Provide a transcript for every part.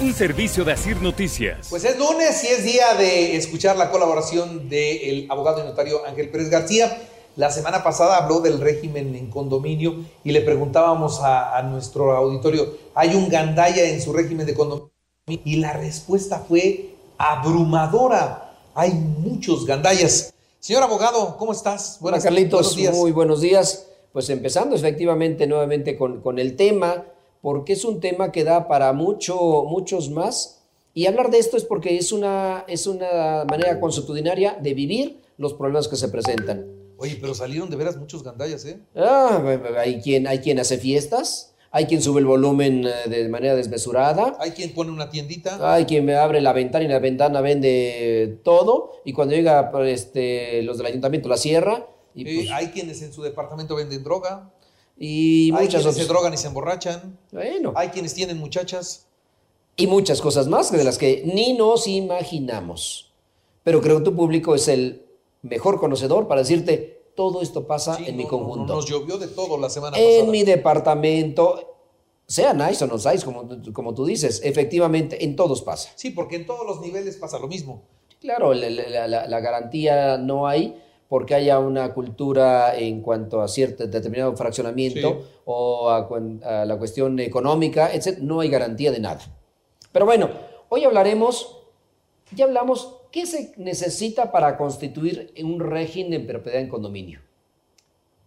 Un servicio de Asir Noticias. Pues es lunes y es día de escuchar la colaboración del abogado y notario Ángel Pérez García. La semana pasada habló del régimen en condominio y le preguntábamos a, a nuestro auditorio, ¿hay un gandaya en su régimen de condominio? Y la respuesta fue abrumadora. Hay muchos gandayas. Señor abogado, ¿cómo estás? Buenas, Hola Carlitos, buenos días. muy buenos días. Pues empezando efectivamente nuevamente con, con, el tema, porque es un tema que da para mucho, muchos más. Y hablar de esto es porque es una, es una manera consuetudinaria de vivir los problemas que se presentan. Oye, pero salieron de veras muchos gandallas, ¿eh? Ah, hay quien, hay quien hace fiestas, hay quien sube el volumen eh, de manera desmesurada. Hay quien pone una tiendita. Hay quien me abre la ventana y la ventana vende todo. Y cuando llega este, los del ayuntamiento la cierra. Y pues, hay quienes en su departamento venden droga. Y hay muchas quienes se drogan y se emborrachan. Bueno. Hay quienes tienen muchachas. Y muchas cosas más de las que ni nos imaginamos. Pero creo que tu público es el mejor conocedor para decirte, todo esto pasa Sí, en mi conjunto. no, nos llovió de todo la semana en pasada. mi departamento, sea nice o no nice, como, como tú dices, efectivamente, en todos pasa. Sí, porque en todos los niveles pasa lo mismo. Claro, la, la- la- la garantía no hay porque haya una cultura en cuanto a cierto determinado fraccionamiento Sí. o a, a la cuestión económica, etc. No hay garantía de nada. Pero bueno, hoy hablaremos, ya hablamos, ¿qué se necesita para constituir un régimen de propiedad en condominio?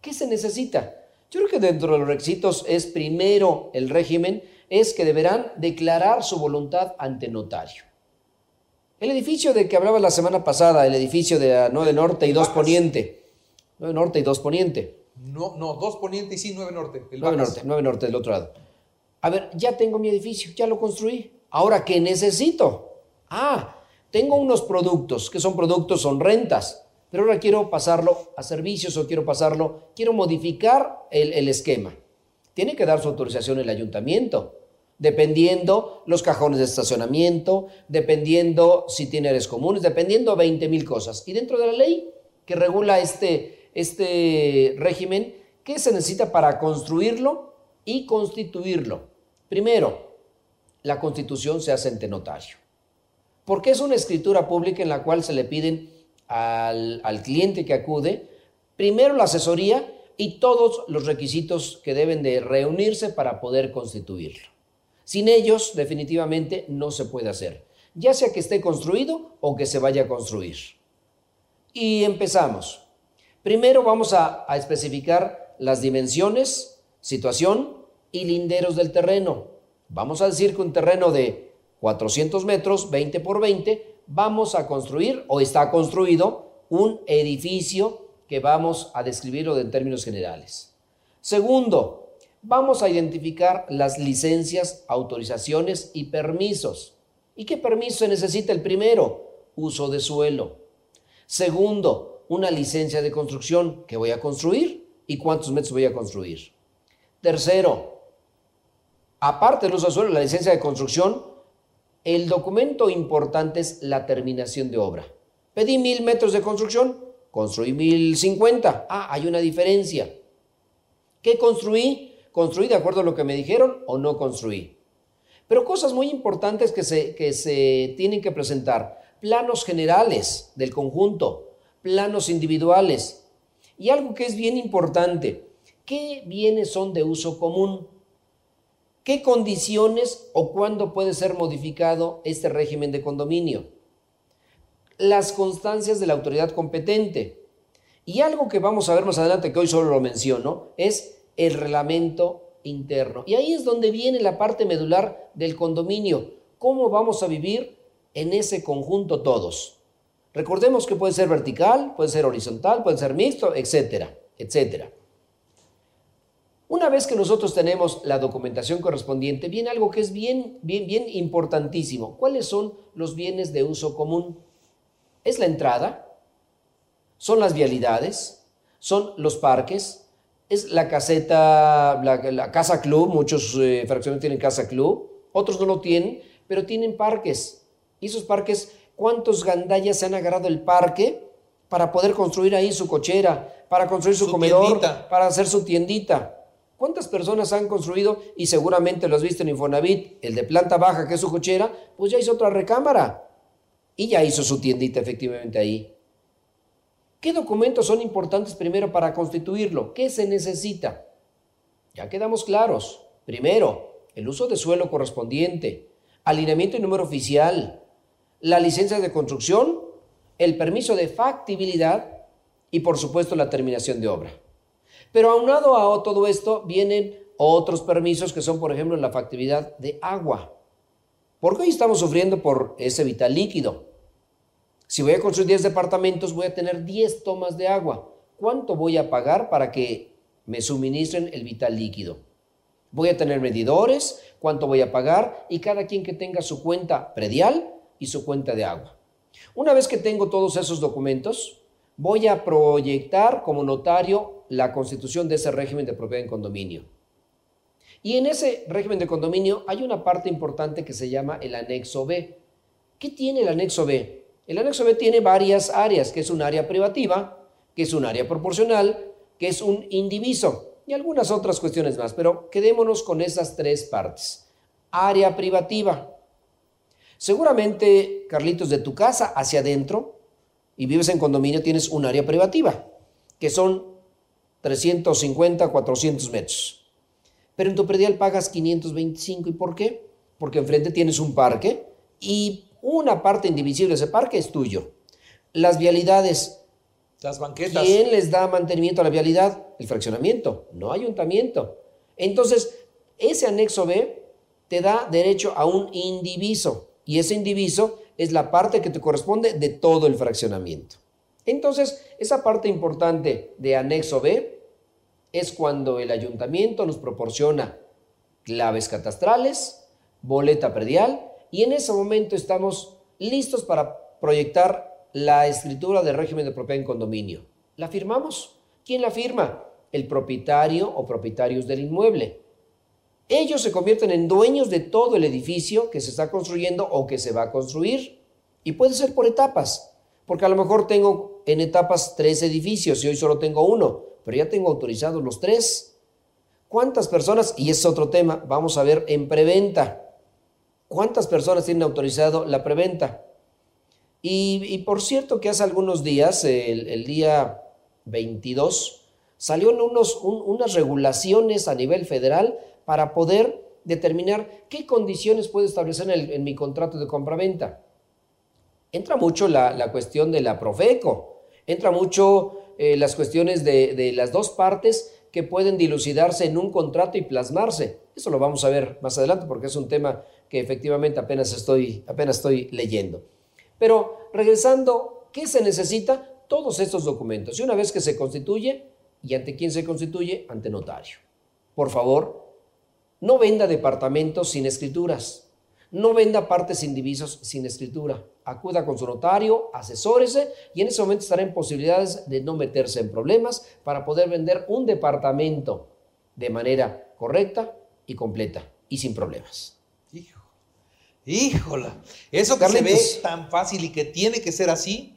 ¿Qué se necesita? Yo creo que dentro de los requisitos es primero el régimen, es que deberán declarar su voluntad ante notario. El edificio de que hablaba la semana pasada, el edificio de ah, 9 Norte y 2 Bajas. Poniente. 9 Norte y 2 Poniente. No, no, dos poniente y sí, nueve norte. El 9 Bajas. Norte, 9 Norte del otro lado. A ver, ya tengo mi edificio, ya lo construí. Ahora, ¿qué necesito? Ah, tengo unos productos, que son productos, son rentas, pero ahora quiero pasarlo a servicios o quiero pasarlo, quiero modificar el, el esquema. Tiene que dar su autorización el ayuntamiento, dependiendo los cajones de estacionamiento, dependiendo si tiene áreas comunes, dependiendo 20 mil cosas. Y dentro de la ley que regula este, este régimen, ¿qué se necesita para construirlo y constituirlo? Primero, la constitución se hace ante notario. Porque es una escritura pública en la cual se le piden al, al cliente que acude, primero la asesoría y todos los requisitos que deben de reunirse para poder constituirlo. Sin ellos, definitivamente, no se puede hacer, ya sea que esté construido o que se vaya a construir. Y empezamos. Primero vamos a, especificar las dimensiones, situación y linderos del terreno. Vamos a decir que un terreno de 400 metros, 20 por 20, vamos a construir o está construido un edificio que vamos a describirlo en términos generales. Segundo, vamos a identificar las licencias, autorizaciones y permisos. ¿Y qué permiso se necesita el primero? Uso de suelo. Segundo, una licencia de construcción que voy a construir y cuántos metros voy a construir. Tercero, aparte del uso de suelo, la licencia de construcción, el documento importante es la terminación de obra. Pedí mil metros de construcción, construí mil cincuenta. Ah, hay una diferencia. ¿Qué construí? ¿Construí de acuerdo a lo que me dijeron o no construí? Pero cosas muy importantes que se, que se tienen que presentar. Planos generales del conjunto, planos individuales. Y algo que es bien importante, ¿qué bienes son de uso común? ¿Qué condiciones o cuándo puede ser modificado este régimen de condominio? Las constancias de la autoridad competente. Y algo que vamos a ver más adelante, que hoy solo lo menciono, es el reglamento interno. Y ahí es donde viene la parte medular del condominio. ¿Cómo vamos a vivir en ese conjunto todos? Recordemos que puede ser vertical, puede ser horizontal, puede ser mixto, etcétera, etcétera. Una vez que nosotros tenemos la documentación correspondiente, viene algo que es bien, bien, bien importantísimo. ¿Cuáles son los bienes de uso común? Es la entrada, son las vialidades, son los parques, es la caseta, la, casa club, muchos eh, fracciones tienen casa club, otros no lo tienen, pero tienen parques. Y esos parques, ¿cuántos gandallas se han agarrado el parque para poder construir ahí su cochera, para construir su, comedor, para hacer su tiendita? ¿Cuántas personas han construido, y seguramente lo has visto en Infonavit, el de planta baja, que es su cochera, pues ya hizo otra recámara y ya hizo su tiendita efectivamente ahí? ¿Qué documentos son importantes primero para constituirlo? ¿Qué se necesita? Ya quedamos claros. Primero, el uso de suelo correspondiente, alineamiento y número oficial, la licencia de construcción, el permiso de factibilidad y por supuesto la terminación de obra. Pero aunado a todo esto vienen otros permisos que son, por ejemplo, la factibilidad de agua. Porque hoy estamos sufriendo por ese vital líquido. Si voy a construir 10 departamentos, voy a tener 10 tomas de agua. ¿Cuánto voy a pagar para que me suministren el vital líquido? Voy a tener medidores, cuánto voy a pagar y cada quien que tenga su cuenta predial y su cuenta de agua. Una vez que tengo todos esos documentos, voy a proyectar como notario la constitución de ese régimen de propiedad en condominio. Y en ese régimen de condominio hay una parte importante que se llama el anexo B. ¿Qué tiene el anexo B? El anexo B tiene varias áreas, que es un área privativa, que es un área proporcional, que es un indiviso y algunas otras cuestiones más, pero quedémonos con esas tres partes. Área privativa. Seguramente, Carlitos, de tu casa hacia adentro y vives en condominio, tienes un área privativa, que son 350, 400 metros. Pero en tu predial pagas 525. ¿Y por qué? Porque enfrente tienes un parque y una parte indivisible de ese parque es tuyo. Las vialidades. Las banquetas. ¿Quién les da mantenimiento a la vialidad? El fraccionamiento, no ayuntamiento. Entonces, ese anexo B te da derecho a un indiviso y ese indiviso es la parte que te corresponde de todo el fraccionamiento. Entonces, esa parte importante de anexo B es cuando el ayuntamiento nos proporciona claves catastrales, boleta predial y en ese momento estamos listos para proyectar la escritura del régimen de propiedad en condominio. ¿La firmamos? ¿Quién la firma? El propietario o propietarios del inmueble. Ellos se convierten en dueños de todo el edificio que se está construyendo o que se va a construir. Y puede ser por etapas, porque a lo mejor tengo en etapas tres edificios y hoy solo tengo uno, pero ya tengo autorizados los tres. ¿Cuántas personas, y es otro tema, vamos a ver en preventa, cuántas personas tienen autorizado la preventa? Y, por cierto que hace algunos días, el, día 22, salieron unos, unas regulaciones a nivel federal para poder determinar qué condiciones puedo establecer en, mi contrato de compraventa. Entra mucho la, cuestión de la Profeco, entra mucho eh, las cuestiones de, las dos partes que pueden dilucidarse en un contrato y plasmarse. Eso lo vamos a ver más adelante porque es un tema que efectivamente apenas estoy, apenas estoy leyendo. Pero regresando, ¿qué se necesita? Todos estos documentos. Y una vez que se constituye, ¿y ante quién se constituye? Ante notario. Por favor, no venda departamentos sin escrituras. No venda partes indivisos sin escritura. Acuda con su notario, asesórese y en ese momento estará en posibilidades de no meterse en problemas para poder vender un departamento de manera correcta y completa y sin problemas. Hijo, híjola, eso que se ve tan fácil y que tiene que ser así,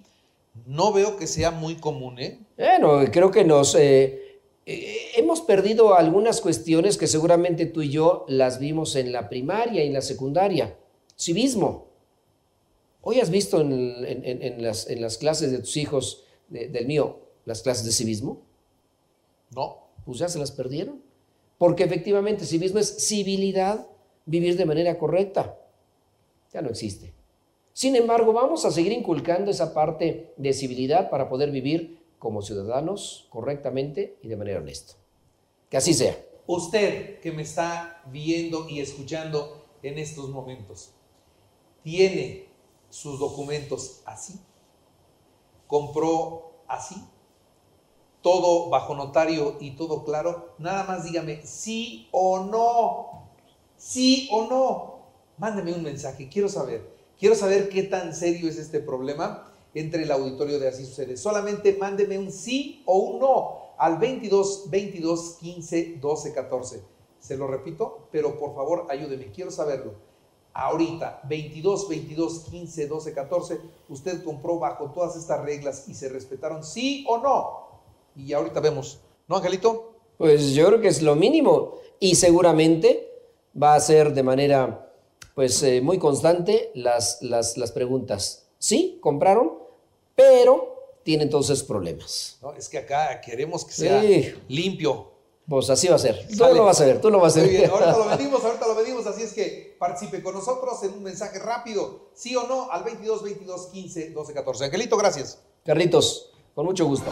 no veo que sea muy común, ¿eh? Bueno, creo que nos... Eh, eh, hemos perdido algunas cuestiones que seguramente tú y yo las vimos en la primaria y en la secundaria. Civismo. Hoy has visto en, las, clases de tus hijos, del mío, las clases de civismo. No. Pues ya se las perdieron. Porque efectivamente civismo es civilidad, vivir de manera correcta. Ya no existe. Sin embargo, vamos a seguir inculcando esa parte de civilidad para poder vivir como ciudadanos correctamente y de manera honesta. Que así sea. Usted que me está viendo y escuchando en estos momentos, ¿tiene sus documentos así? compró así, todo bajo notario y todo claro, nada más dígame sí o no, sí o no. Mándeme un mensaje, quiero saber, quiero saber qué tan serio es este problema entre el auditorio de Así Sucede. Solamente mándeme un sí o un no al 22 22 15 12 14. Se lo repito, pero por favor ayúdeme, quiero saberlo. Ahorita, 22 22 15 12 14, usted compró bajo todas estas reglas y se respetaron sí o no y ahorita vemos. ¿No, Angelito? Pues yo creo que es lo mínimo y seguramente va a ser de manera pues eh, muy constante las, las, las preguntas. Sí, compraron, pero tienen entonces problemas. No, es que acá queremos que sea Sí. limpio. Pues así va a ser. Tú Sale. lo vas a ver, tú lo vas a Muy ver. bien, ahorita lo medimos, ahorita lo medimos, así es que participe con nosotros en un mensaje rápido, sí o no, al 22 22 15 12 14. Angelito, gracias. Carlitos, con mucho gusto.